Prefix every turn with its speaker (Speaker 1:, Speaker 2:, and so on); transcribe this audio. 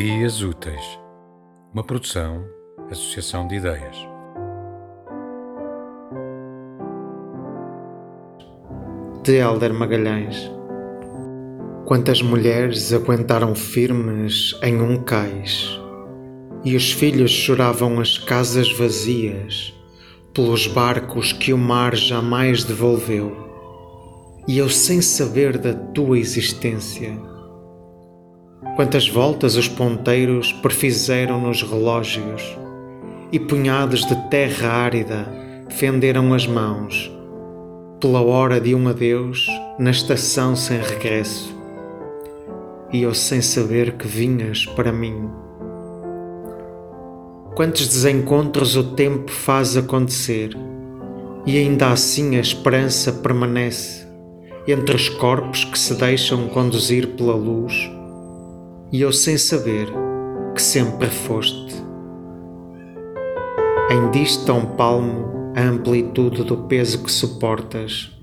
Speaker 1: Ideias Úteis, uma produção, associação de ideias.
Speaker 2: De Helder Magalhães. Quantas mulheres aguentaram firmes em um cais, e os filhos choravam as casas vazias pelos barcos que o mar jamais devolveu, e eu sem saber da tua existência Quantas voltas os ponteiros perfizeram nos relógios, e punhados de terra árida fenderam as mãos, pela hora de um adeus na estação sem regresso, e eu sem saber que vinhas para mim. Quantos desencontros o tempo faz acontecer, e ainda assim a esperança permanece entre os corpos que se deixam conduzir pela luz e eu sem saber que sempre foste. Em dista um palmo a amplitude do peso que suportas,